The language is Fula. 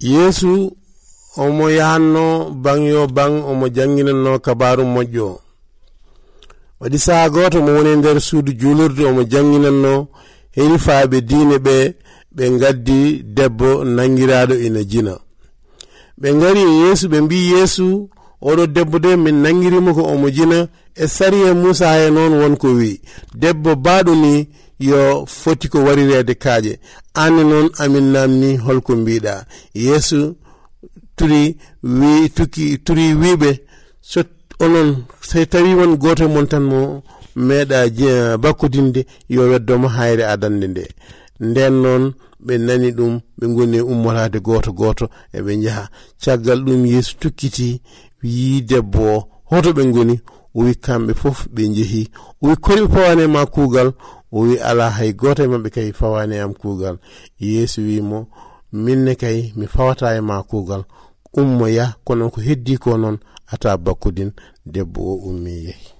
yeesu omo yahanno ban yo ban omo janginanno kabaru moƴƴo. Waɗi saha goto mo woni nder suudu julurde omo janginanno henifaɓe diine ɓe ɓe gaddi debbo nangiraɗo ina jina. Ɓe gari e yeesu ɓe mbi yeesu oɗo debbo de min nangirimo ko omo jina e sariya musa he noon wonko wi. Debbo baɗo ni yo foti ko warirede kaaƴe anne noon amin namni holko mbiɗa. Yeesu turi wi tuki turi wiɓe so onon so tawi won goto mon tan mo meeɗa bakkodinde yo weddomo hayre adande nde. Nden noon ɓe nani ɗum ɓe goni ummorade goto goto eɓe jaaha caggal ɗum yeeso tukkiti yi debbo o hoto ɓe goni o wi kamɓe fof ɓe jeehi o wi koni ɓe pawane ma kuugal o wi ala hay goto e mabɓe kay fawani am kuugal. Yeesu wimo minne kay mi fawata e ma kuugal. Ummo ya kono ko heddi ko noon ata bakkudin debbo o ummi yeehi